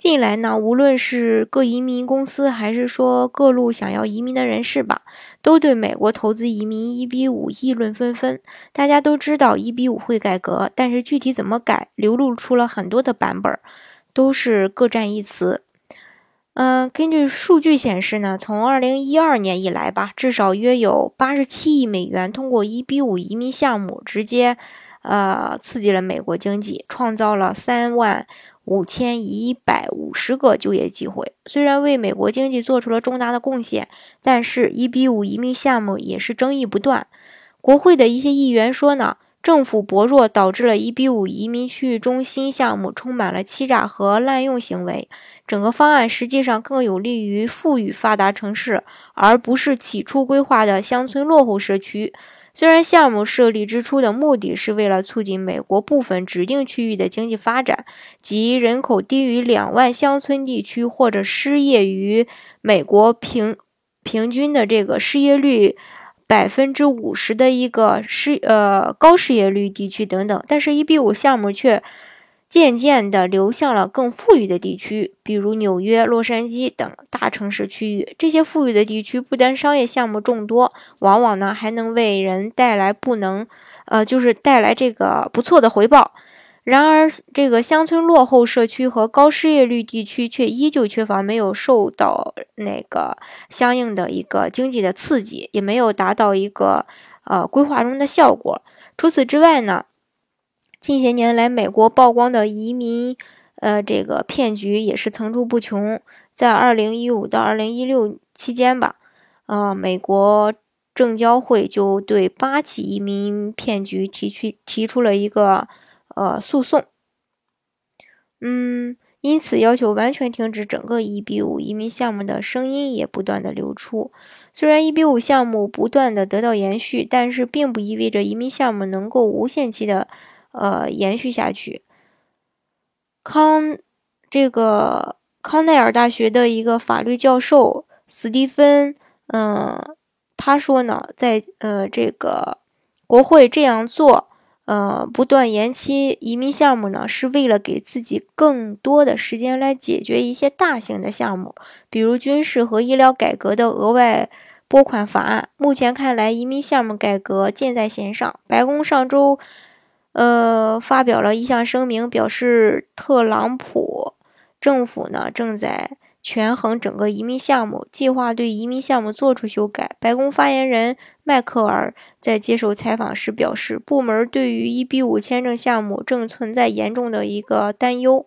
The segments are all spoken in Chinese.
近来呢，无论是各移民公司，还是说各路想要移民的人士吧，都对美国投资移民一比五议论纷纷。大家都知道一比五会改革，但是具体怎么改，流露出了很多的版本，都是各占一词。嗯，根据数据显示呢，从二零一二年以来吧，至少约有八十七亿美元通过一比五移民项目，直接呃刺激了美国经济，创造了三万。五千一百五十个就业机会，虽然为美国经济做出了重大的贡献，但是一比五移民项目也是争议不断。国会的一些议员说呢，政府薄弱导致了一比五移民区域中心项目充满了欺诈和滥用行为。整个方案实际上更有利于富裕发达城市，而不是起初规划的乡村落后社区。虽然项目设立之初的目的是为了促进美国部分指定区域的经济发展，及人口低于两万乡村地区或者失业于美国平平均的这个失业率百分之五十的一个失呃高失业率地区等等，但是 E B 五项目却。渐渐地流向了更富裕的地区，比如纽约、洛杉矶等大城市区域。这些富裕的地区不单商业项目众多，往往呢还能为人带来不能，呃，就是带来这个不错的回报。然而，这个乡村落后社区和高失业率地区却依旧缺乏没有受到那个相应的一个经济的刺激，也没有达到一个呃规划中的效果。除此之外呢？近些年来，美国曝光的移民，呃，这个骗局也是层出不穷。在二零一五到二零一六期间吧，呃，美国证交会就对八起移民骗局提出提出了一个呃诉讼，嗯，因此要求完全停止整个一比五移民项目的声音也不断的流出。虽然一比五项目不断的得到延续，但是并不意味着移民项目能够无限期的。呃，延续下去。康这个康奈尔大学的一个法律教授斯蒂芬，嗯，他说呢，在呃这个国会这样做，呃，不断延期移民项目呢，是为了给自己更多的时间来解决一些大型的项目，比如军事和医疗改革的额外拨款法案。目前看来，移民项目改革箭在弦上。白宫上周。呃，发表了一项声明，表示特朗普政府呢正在权衡整个移民项目，计划对移民项目做出修改。白宫发言人迈克尔在接受采访时表示，部门对于 EB 五签证项目正存在严重的一个担忧，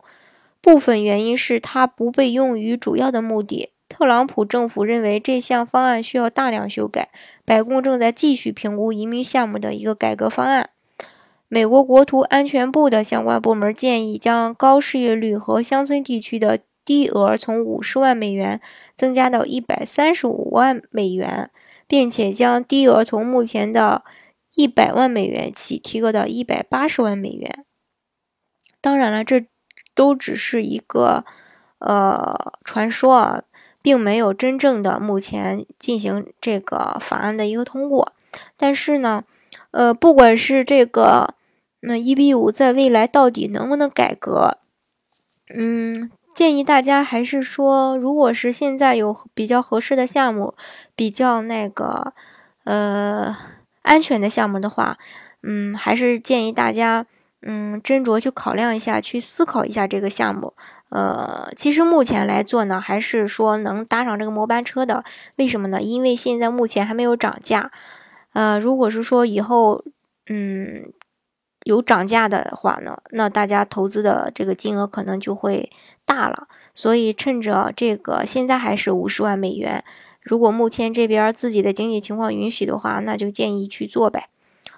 部分原因是它不被用于主要的目的。特朗普政府认为这项方案需要大量修改，白宫正在继续评估移民项目的一个改革方案。美国国土安全部的相关部门建议将高失业率和乡村地区的低额从五十万美元增加到一百三十五万美元，并且将低额从目前的一百万美元起提高到一百八十万美元。当然了，这都只是一个呃传说啊，并没有真正的目前进行这个法案的一个通过。但是呢，呃，不管是这个。那一比五在未来到底能不能改革？嗯，建议大家还是说，如果是现在有比较合适的项目，比较那个呃安全的项目的话，嗯，还是建议大家嗯斟酌去考量一下，去思考一下这个项目。呃，其实目前来做呢，还是说能搭上这个末班车的。为什么呢？因为现在目前还没有涨价。呃，如果是说以后，嗯。有涨价的话呢，那大家投资的这个金额可能就会大了。所以趁着这个现在还是五十万美元，如果目前这边自己的经济情况允许的话，那就建议去做呗。